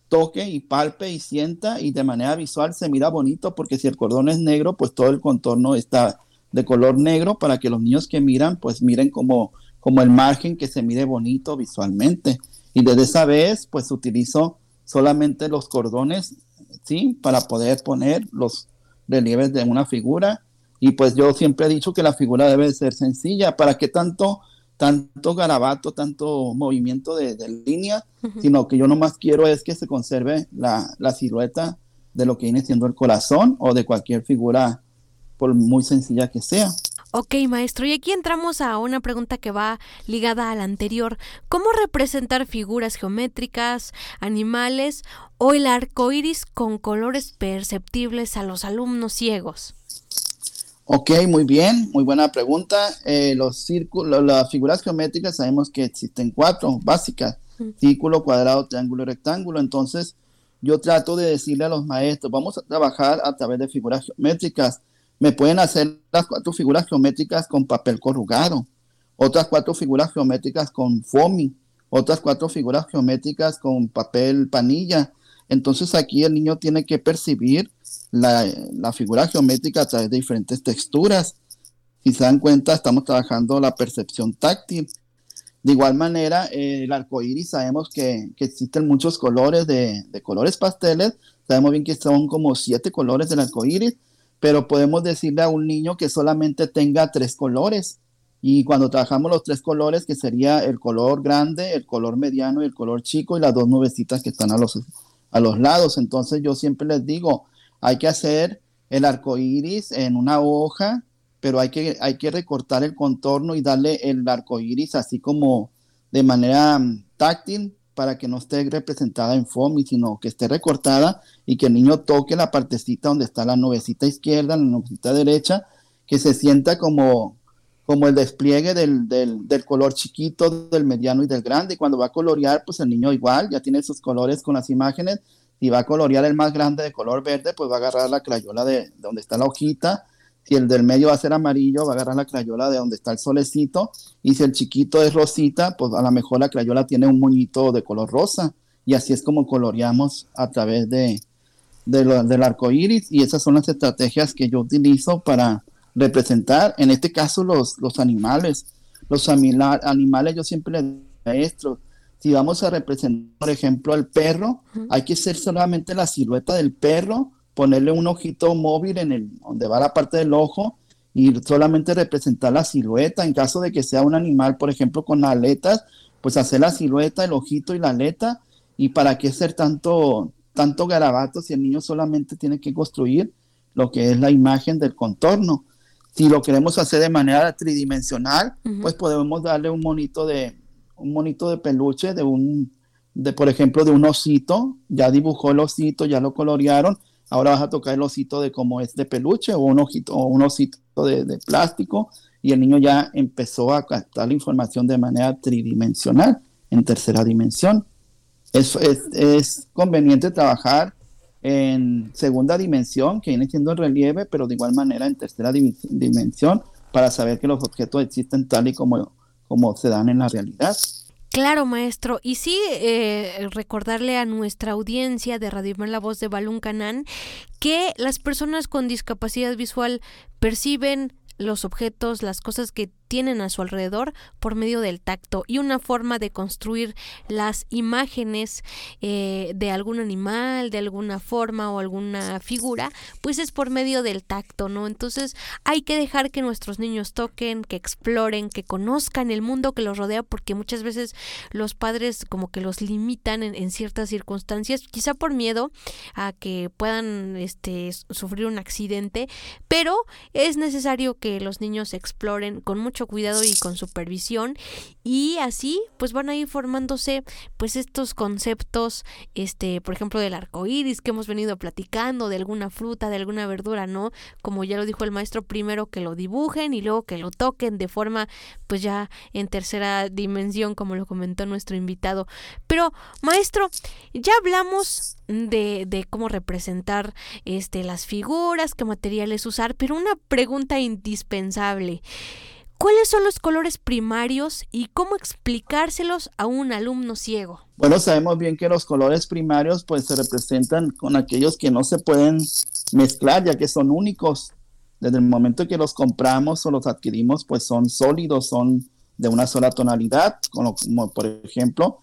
toque y palpe y sienta y de manera visual se mira bonito porque si el cordón es negro, pues todo el contorno está de color negro para que los niños que miran, pues miren como, como el margen que se mire bonito visualmente. Y desde esa vez, pues utilizo solamente los cordones, ¿sí? Para poder poner los relieves de una figura. Y pues yo siempre he dicho que la figura debe ser sencilla. ¿Para qué tanto, tanto garabato, tanto movimiento de, línea? Sino que yo nomás quiero es que se conserve la, la silueta de lo que viene siendo el corazón o de cualquier figura, por muy sencilla que sea. Ok, maestro, y aquí entramos a una pregunta que va ligada a la anterior. ¿Cómo representar figuras geométricas, animales o el arco iris con colores perceptibles a los alumnos ciegos? Ok, muy bien, muy buena pregunta. Eh, los círculos, las figuras geométricas sabemos que existen cuatro básicas: círculo, cuadrado, triángulo y rectángulo. Entonces, yo trato de decirle a los maestros, vamos a trabajar a través de figuras geométricas me pueden hacer las cuatro figuras geométricas con papel corrugado, otras cuatro figuras geométricas con foamy, otras cuatro figuras geométricas con papel panilla. Entonces aquí el niño tiene que percibir la, figura geométrica a través de diferentes texturas. Si se dan cuenta, estamos trabajando la percepción táctil. De igual manera, el arco iris sabemos que, existen muchos colores de, de, colores pasteles. Sabemos bien que son como siete colores del arco iris pero podemos decirle a un niño que solamente tenga tres colores. Y cuando trabajamos los tres colores, que sería el color grande, el color mediano y el color chico, y las dos nubecitas que están a los, a los lados. Entonces yo siempre les digo, hay que hacer el arco iris en una hoja, pero hay que, hay que recortar el contorno y darle el arco iris así como de manera mm, táctil para que no esté representada en foamy, sino que esté recortada y que el niño toque la partecita donde está la nubecita izquierda, la nubecita derecha, que se sienta como, como el despliegue del, del, color chiquito, del mediano y del grande. Y cuando va a colorear, pues el niño igual, ya tiene sus colores con las imágenes. Si va a colorear el más grande de color verde, pues va a agarrar la crayola de, donde está la hojita. Si el del medio va a ser amarillo, va a agarrar la crayola de donde está el solecito. Y si el chiquito es rosita, pues a lo mejor la crayola tiene un moñito de color rosa. Y así es como coloreamos a través de, del arco iris. Y esas son las estrategias que yo utilizo para representar, en este caso, los, los animales. Los animales, yo siempre les maestro, si vamos a representar, por ejemplo, al perro, hay que hacer solamente la silueta del perro ponerle un ojito móvil en el donde va la parte del ojo y solamente representar la silueta. En caso de que sea un animal, por ejemplo, con aletas, pues hacer la silueta, el ojito y la aleta. ¿Y para qué hacer tanto, tanto garabato si el niño solamente tiene que construir lo que es la imagen del contorno? Si lo queremos hacer de manera tridimensional, pues podemos darle un monito de un monito de peluche de un de por ejemplo de un osito, ya dibujó el osito, ya lo colorearon, Ahora vas a tocar el osito de cómo es de peluche o un, ojito, o un osito de, plástico. Y el niño ya empezó a captar la información de manera tridimensional, en tercera dimensión. Es, es, conveniente trabajar en segunda dimensión, que viene siendo el relieve, pero de igual manera en tercera dimensión, para saber que los objetos existen tal y como, como se dan en la realidad. Claro, maestro. Y sí, eh, recordarle a nuestra audiencia de Radio La Voz de Balún Canán que las personas con discapacidad visual perciben los objetos, las cosas que tienen a su alrededor por medio del tacto y una forma de construir las imágenes eh, de algún animal, de alguna forma o alguna figura, pues es por medio del tacto, ¿no? Entonces hay que dejar que nuestros niños toquen, que exploren, que conozcan el mundo que los rodea, porque muchas veces los padres como que los limitan en, ciertas circunstancias, quizá por miedo a que puedan este, sufrir un accidente, pero es necesario que los niños exploren con mucho cuidado y con supervisión. Y así pues van a ir formándose pues estos conceptos este por ejemplo del arco iris que hemos venido platicando de alguna fruta de alguna verdura no como ya lo dijo el maestro primero que lo dibujen y luego que lo toquen de forma pues ya en tercera dimensión como lo comentó nuestro invitado. Pero maestro ya hablamos de, de cómo representar este las figuras qué materiales usar pero una pregunta indispensable ¿Cuáles son los colores primarios y cómo explicárselos a un alumno ciego? Bueno, sabemos bien que los colores primarios pues se representan con aquellos que no se pueden mezclar ya que son únicos. Desde el momento que los compramos o los adquirimos pues son sólidos, son de una sola tonalidad, como, como por ejemplo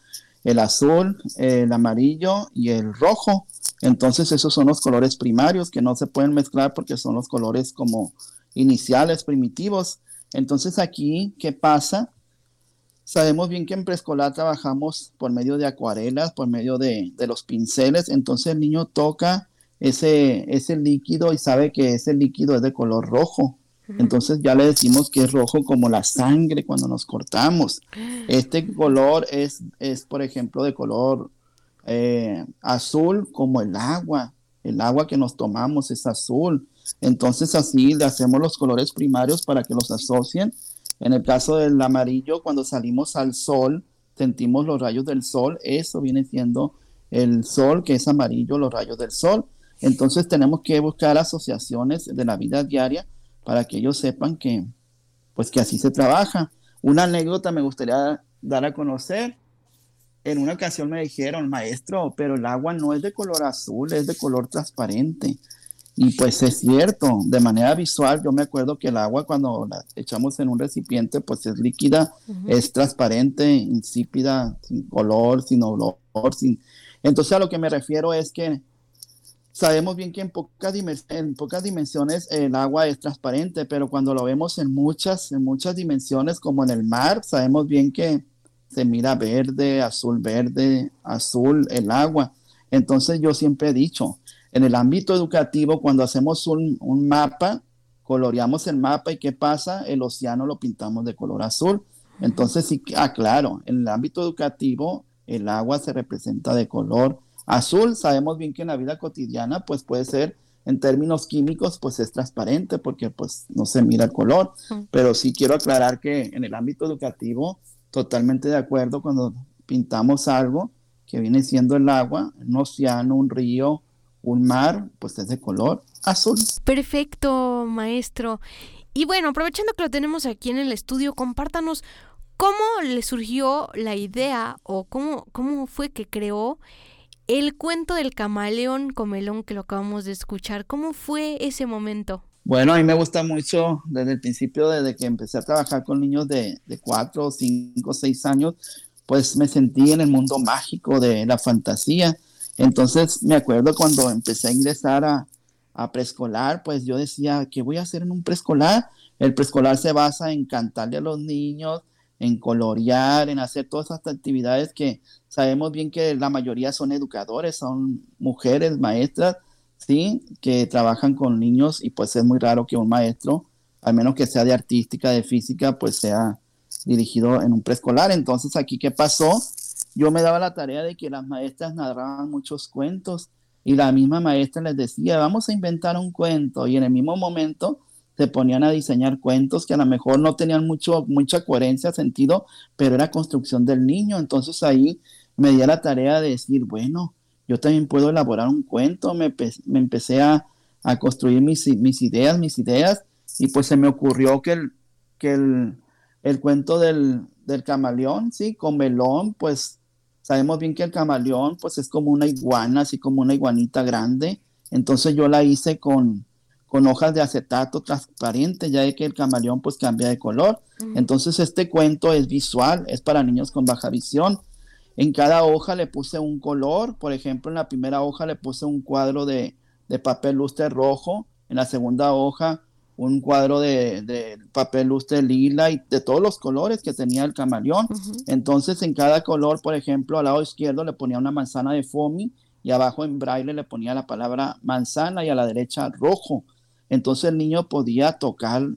el azul, el amarillo y el rojo. Entonces esos son los colores primarios que no se pueden mezclar porque son los colores como iniciales, primitivos. Entonces aquí, ¿qué pasa? Sabemos bien que en preescolar trabajamos por medio de acuarelas, por medio de, los pinceles, entonces el niño toca ese, ese líquido y sabe que ese líquido es de color rojo. Entonces ya le decimos que es rojo como la sangre cuando nos cortamos. Este color es, es por ejemplo, de color eh, azul como el agua. El agua que nos tomamos es azul. Entonces así le hacemos los colores primarios para que los asocien. En el caso del amarillo, cuando salimos al sol, sentimos los rayos del sol, eso viene siendo el sol, que es amarillo, los rayos del sol. Entonces tenemos que buscar asociaciones de la vida diaria para que ellos sepan que, pues que así se trabaja. Una anécdota me gustaría dar a conocer. En una ocasión me dijeron, maestro, pero el agua no es de color azul, es de color transparente. Y pues es cierto, de manera visual, yo me acuerdo que el agua cuando la echamos en un recipiente, pues es líquida, es transparente, insípida, sin color, sin olor, sin... Entonces a lo que me refiero es que sabemos bien que en pocas, en pocas dimensiones el agua es transparente, pero cuando lo vemos en muchas, en muchas dimensiones, como en el mar, sabemos bien que se mira verde, azul, verde, azul el agua. Entonces yo siempre he dicho, en el ámbito educativo, cuando hacemos un, mapa, coloreamos el mapa y ¿qué pasa? El océano lo pintamos de color azul. Entonces, sí, ah, claro, en el ámbito educativo, el agua se representa de color azul. Sabemos bien que en la vida cotidiana, pues puede ser, en términos químicos, pues es transparente porque pues no se mira el color. Pero sí quiero aclarar que en el ámbito educativo, totalmente de acuerdo cuando pintamos algo que viene siendo el agua, un océano, un río, un mar, pues es de color azul. Perfecto, maestro. Y bueno, aprovechando que lo tenemos aquí en el estudio, compártanos cómo le surgió la idea o cómo, cómo fue que creó el cuento del camaleón comelón que lo acabamos de escuchar. ¿Cómo fue ese momento? Bueno, a mí me gusta mucho desde el principio, desde que empecé a trabajar con niños de, de 4, 5, 6 años, pues me sentí en el mundo mágico de la fantasía. Entonces me acuerdo cuando empecé a ingresar a, a preescolar, pues yo decía, ¿qué voy a hacer en un preescolar? El preescolar se basa en cantarle a los niños, en colorear, en hacer todas estas actividades que sabemos bien que la mayoría son educadores, son mujeres, maestras, ¿sí? Que trabajan con niños y pues es muy raro que un maestro, al menos que sea de artística, de física, pues sea dirigido en un preescolar. Entonces aquí, ¿qué pasó? Yo me daba la tarea de que las maestras narraban muchos cuentos y la misma maestra les decía, vamos a inventar un cuento y en el mismo momento se ponían a diseñar cuentos que a lo mejor no tenían mucho, mucha coherencia, sentido, pero era construcción del niño. Entonces ahí me di la tarea de decir, bueno, yo también puedo elaborar un cuento. Me, me empecé a, a construir mis, mis, ideas, mis ideas, y pues se me ocurrió que el, que el, el cuento del, del, camaleón, sí, con melón, pues sabemos bien que el camaleón pues es como una iguana, así como una iguanita grande. Entonces yo la hice con, con hojas de acetato transparente, ya que el camaleón pues cambia de color. Entonces este cuento es visual, es para niños con baja visión. En cada hoja le puse un color, por ejemplo en la primera hoja le puse un cuadro de, papel lustre rojo, en la segunda hoja un cuadro de, papel lustre lila y de todos los colores que tenía el camaleón. Entonces en cada color, por ejemplo, al lado izquierdo le ponía una manzana de foamy y abajo en braille le ponía la palabra manzana y a la derecha rojo. Entonces el niño podía tocar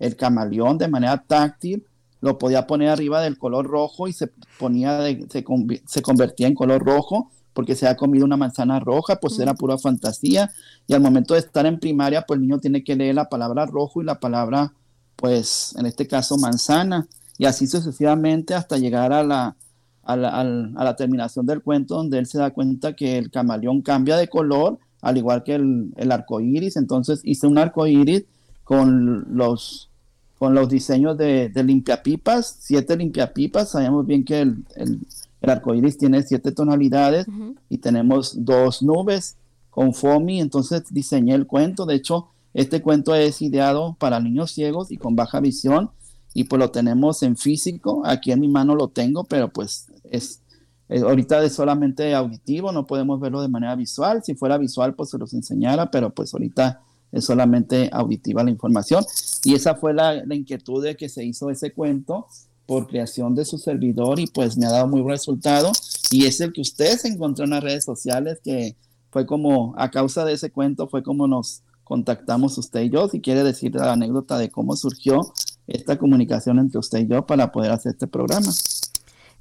el camaleón de manera táctil, lo podía poner arriba del color rojo y se ponía se, convertía en color rojo porque se ha comido una manzana roja, pues era pura fantasía. Y al momento de estar en primaria, pues el niño tiene que leer la palabra rojo y la palabra, pues en este caso manzana. Y así sucesivamente hasta llegar a la, a la, a la terminación del cuento, donde él se da cuenta que el camaleón cambia de color al igual que el, el arco iris. Entonces hice un arco iris con los, con los diseños de, de limpiapipas, siete limpiapipas. Sabemos bien que el, el, el arco iris tiene siete tonalidades y tenemos dos nubes con FOMI. Entonces diseñé el cuento. De hecho, este cuento es ideado para niños ciegos y con baja visión. Y pues lo tenemos en físico. Aquí en mi mano lo tengo, pero pues es eh, ahorita es solamente auditivo, no podemos verlo de manera visual. Si fuera visual, pues se los enseñara, pero pues ahorita es solamente auditiva la información. Y esa fue la, la, inquietud de que se hizo ese cuento por creación de su servidor y pues me ha dado muy buen resultado. Y es el que ustedes encontró en las redes sociales, que fue como, a causa de ese cuento, fue como nos contactamos usted y yo. Si quiere decir la anécdota de cómo surgió esta comunicación entre usted y yo para poder hacer este programa.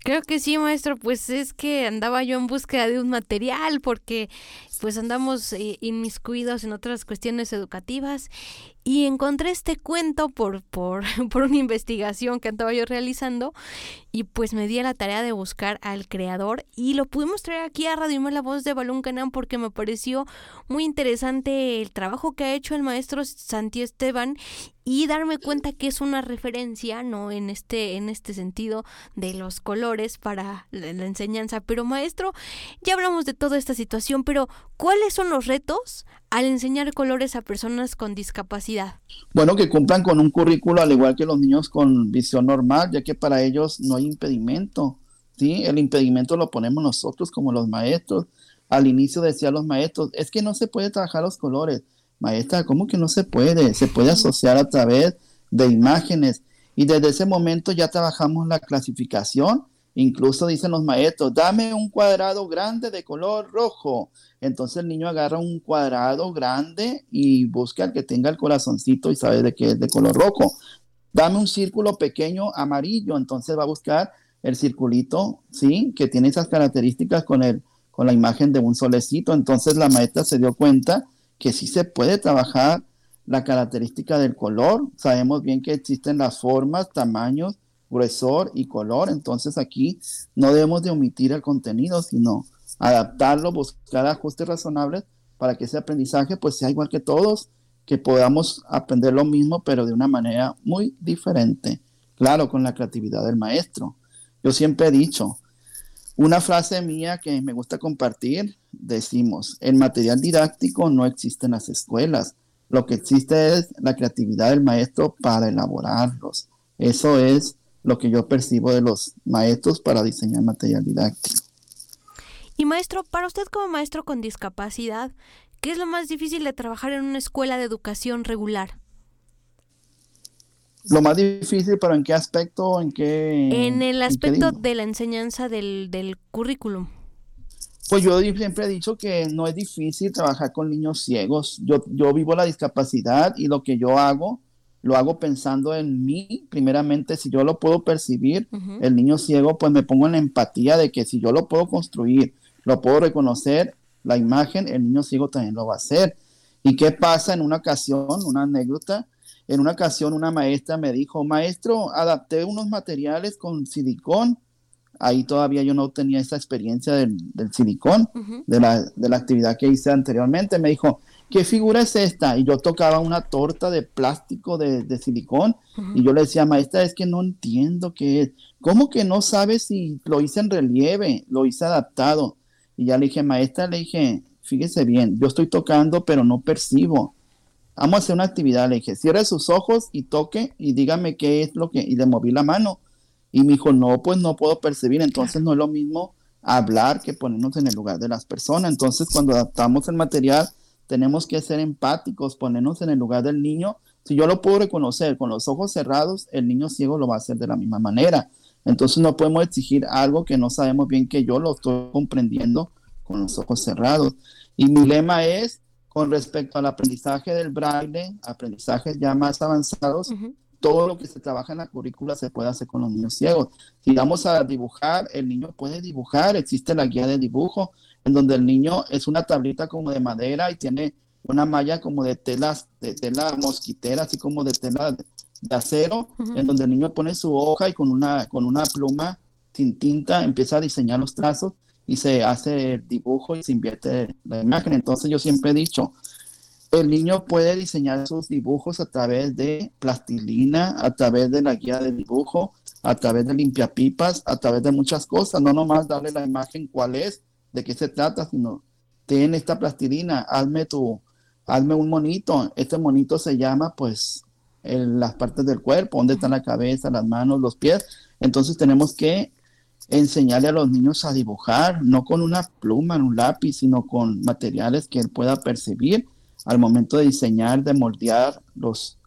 Creo que sí, maestro, pues es que andaba yo en búsqueda de un material porque pues andamos eh, inmiscuidos en otras cuestiones educativas y encontré este cuento por, por, por una investigación que andaba yo realizando y pues me di a la tarea de buscar al creador y lo pudimos traer aquí a Radio la voz de Balún Canán porque me pareció muy interesante el trabajo que ha hecho el maestro Santi Esteban y darme cuenta que es una referencia, ¿no? En este, en este sentido de los colores para la, la enseñanza. Pero maestro, ya hablamos de toda esta situación, pero ¿cuáles son los retos al enseñar colores a personas con discapacidad? Bueno, que cumplan con un currículo al igual que los niños con visión normal, ya que para ellos no hay impedimento. ¿sí? El impedimento lo ponemos nosotros como los maestros. Al inicio decían los maestros, es que no se puede trabajar los colores. Maestra, ¿cómo que no se puede? Se puede asociar a través de imágenes. Y desde ese momento ya trabajamos la clasificación Incluso dicen los maestros, dame un cuadrado grande de color rojo. Entonces el niño agarra un cuadrado grande y busca el que tenga el corazoncito y sabe de qué es de color rojo. Dame un círculo pequeño amarillo. Entonces va a buscar el circulito, ¿sí? Que tiene esas características con, el, con la imagen de un solecito. Entonces la maestra se dio cuenta que sí se puede trabajar la característica del color. Sabemos bien que existen las formas, tamaños gruesor y color. Entonces aquí no debemos de omitir el contenido, sino adaptarlo, buscar ajustes razonables para que ese aprendizaje pues sea igual que todos, que podamos aprender lo mismo, pero de una manera muy diferente. Claro, con la creatividad del maestro. Yo siempre he dicho, una frase mía que me gusta compartir, decimos, el material didáctico no existe en las escuelas, lo que existe es la creatividad del maestro para elaborarlos. Eso es lo que yo percibo de los maestros para diseñar material didáctico. Y maestro, para usted como maestro con discapacidad, ¿qué es lo más difícil de trabajar en una escuela de educación regular? Lo más difícil, pero ¿en qué aspecto? ¿En qué? En el aspecto de la enseñanza del, del currículum. Pues yo siempre he dicho que no es difícil trabajar con niños ciegos. Yo, yo vivo la discapacidad y lo que yo hago, lo hago pensando en mí. Primeramente, si yo lo puedo percibir, el niño ciego, pues me pongo en la empatía de que si yo lo puedo construir, lo puedo reconocer, la imagen, el niño ciego también lo va a hacer. ¿Y qué pasa en una ocasión, una anécdota? En una ocasión una maestra me dijo, maestro, adapté unos materiales con silicón ahí todavía yo no tenía esa experiencia del, silicón, de, la, de, la, actividad que hice anteriormente. Me dijo, ¿qué figura es esta? Y yo tocaba una torta de plástico de, de silicón y yo le decía, maestra, es que no entiendo qué es. ¿Cómo que no sabes si lo hice en relieve, lo hice adaptado? Y ya le dije, maestra, le dije, fíjese bien, yo estoy tocando, pero no percibo. Vamos a hacer una actividad, le dije, cierre sus ojos y toque y dígame qué es lo que, y le moví la mano y me dijo, no, pues no puedo percibir, entonces no es lo mismo hablar que ponernos en el lugar de las personas. Entonces, cuando adaptamos el material, tenemos que ser empáticos, ponernos en el lugar del niño. Si yo lo puedo reconocer con los ojos cerrados, el niño ciego lo va a hacer de la misma manera. Entonces no podemos exigir algo que no sabemos bien que yo lo estoy comprendiendo con los ojos cerrados. Y mi lema es, con respecto al aprendizaje del braille, aprendizajes ya más avanzados, todo lo que se trabaja en la currícula se puede hacer con los niños ciegos. Si vamos a dibujar, el niño puede dibujar, existe la guía de dibujo, en donde el niño es una tablita como de madera y tiene una malla como de telas, de tela mosquitera, así como de tela de, acero, en donde el niño pone su hoja y con una, con una pluma sin tinta empieza a diseñar los trazos y se hace el dibujo y se invierte la imagen. Entonces yo siempre he dicho, el niño puede diseñar sus dibujos a través de plastilina, a través de la guía de dibujo, a través de limpiapipas, a través de muchas cosas, no nomás darle la imagen cuál es, de qué se trata, sino ten esta plastilina, hazme tu, hazme un monito, este monito se llama pues las partes del cuerpo, dónde está la cabeza, las manos, los pies, entonces tenemos que enseñarle a los niños a dibujar, no con una pluma, un lápiz, sino con materiales que él pueda percibir al momento de diseñar, de moldear los,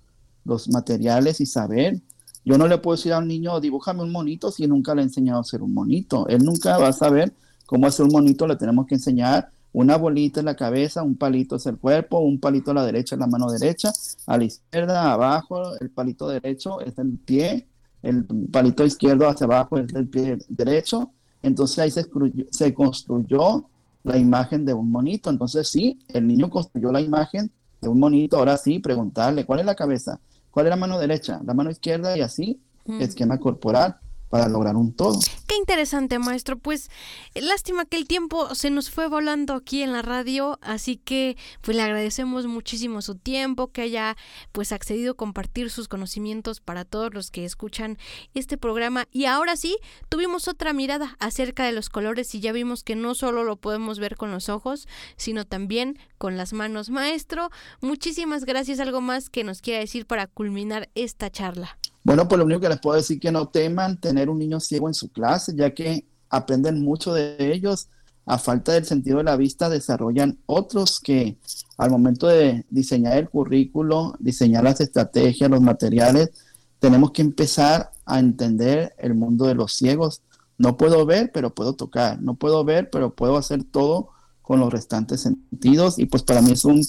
los materiales y saber. Yo no le puedo decir a un niño, dibújame un monito si nunca le he enseñado a hacer un monito. Él nunca va a saber cómo hacer un monito, le tenemos que enseñar una bolita en la cabeza, un palito es el cuerpo, un palito a la derecha es la mano derecha, a la izquierda, abajo, el palito derecho es el pie, el palito izquierdo hacia abajo es el pie derecho. Entonces ahí se, se construyó la imagen de un monito. Entonces sí, el niño construyó la imagen de un monito. Ahora sí, preguntarle cuál es la cabeza, cuál es la mano derecha, la mano izquierda y así, esquema corporal para lograr un todo. Qué interesante, maestro. Pues lástima que el tiempo se nos fue volando aquí en la radio, así que pues le agradecemos muchísimo su tiempo, que haya pues accedido a compartir sus conocimientos para todos los que escuchan este programa. Y ahora sí, tuvimos otra mirada acerca de los colores y ya vimos que no solo lo podemos ver con los ojos, sino también con las manos. Maestro, muchísimas gracias. ¿Algo más que nos quiera decir para culminar esta charla? Bueno, pues lo único que les puedo decir que no teman tener un niño ciego en su clase, ya que aprenden mucho de ellos. A falta del sentido de la vista, desarrollan otros que al momento de diseñar el currículo, diseñar las estrategias, los materiales, tenemos que empezar a entender el mundo de los ciegos. No puedo ver, pero puedo tocar. No puedo ver, pero puedo hacer todo con los restantes sentidos. Y pues para mí es un,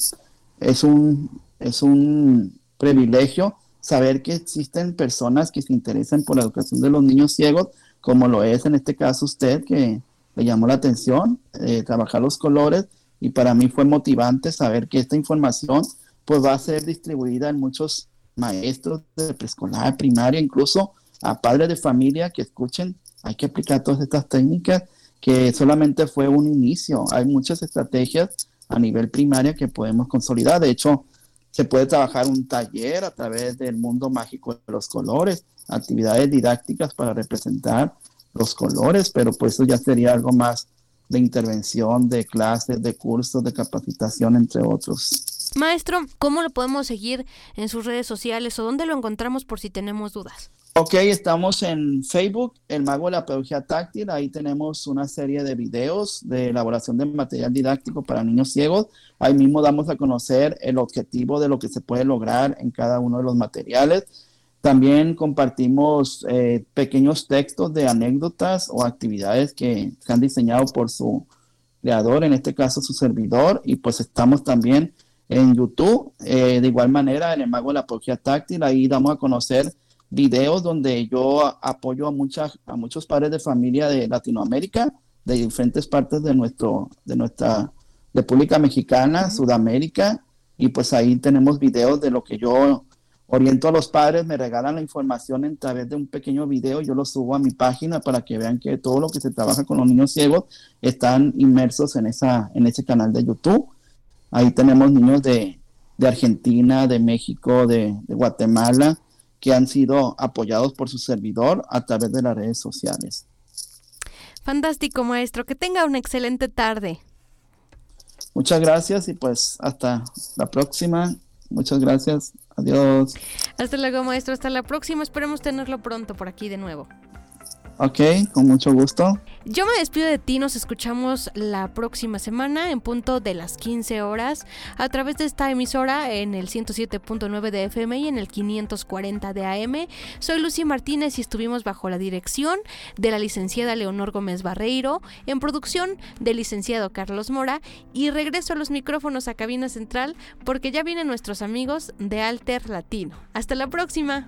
es un, es un privilegio saber que existen personas que se interesan por la educación de los niños ciegos, como lo es en este caso usted, que le llamó la atención, eh, trabajar los colores, y para mí fue motivante saber que esta información pues va a ser distribuida en muchos maestros de preescolar, primaria, incluso a padres de familia que escuchen, hay que aplicar todas estas técnicas, que solamente fue un inicio, hay muchas estrategias a nivel primaria que podemos consolidar. De hecho, se puede trabajar un taller a través del mundo mágico de los colores, actividades didácticas para representar los colores, pero pues eso ya sería algo más de intervención, de clases, de cursos, de capacitación, entre otros. Maestro, ¿cómo lo podemos seguir en sus redes sociales o dónde lo encontramos por si tenemos dudas? Ok, estamos en Facebook, El Mago de la Pedagogía Táctil. Ahí tenemos una serie de videos de elaboración de material didáctico para niños ciegos. Ahí mismo damos a conocer el objetivo de lo que se puede lograr en cada uno de los materiales. También compartimos eh, pequeños textos de anécdotas o actividades que se han diseñado por su creador, en este caso su servidor. Y pues estamos también en YouTube, eh, de igual manera en el Mago de la Pedagogía Táctil. Ahí damos a conocer videos donde yo apoyo a, muchas, a muchos padres de familia de Latinoamérica, de diferentes partes de, nuestro, de nuestra República Mexicana, Sudamérica, y pues ahí tenemos videos de lo que yo oriento a los padres, me regalan la información en través de un pequeño video, yo lo subo a mi página para que vean que todo lo que se trabaja con los niños ciegos están inmersos en, esa, en ese canal de YouTube. Ahí tenemos niños de, Argentina, de México, de, de Guatemala, que han sido apoyados por su servidor a través de las redes sociales. Fantástico, maestro. Que tenga una excelente tarde. Muchas gracias y pues hasta la próxima. Muchas gracias. Adiós. Hasta luego, maestro. Hasta la próxima. Esperemos tenerlo pronto por aquí de nuevo. Ok, con mucho gusto. Yo me despido de ti, nos escuchamos la próxima semana en punto de las 15 horas a través de esta emisora en el 107.9 de FM y en el 540 de AM. Soy Lucy Martínez y estuvimos bajo la dirección de la licenciada Leonor Gómez Barreiro, en producción del licenciado Carlos Mora y regreso a los micrófonos a cabina central porque ya vienen nuestros amigos de Alter Latino. Hasta la próxima.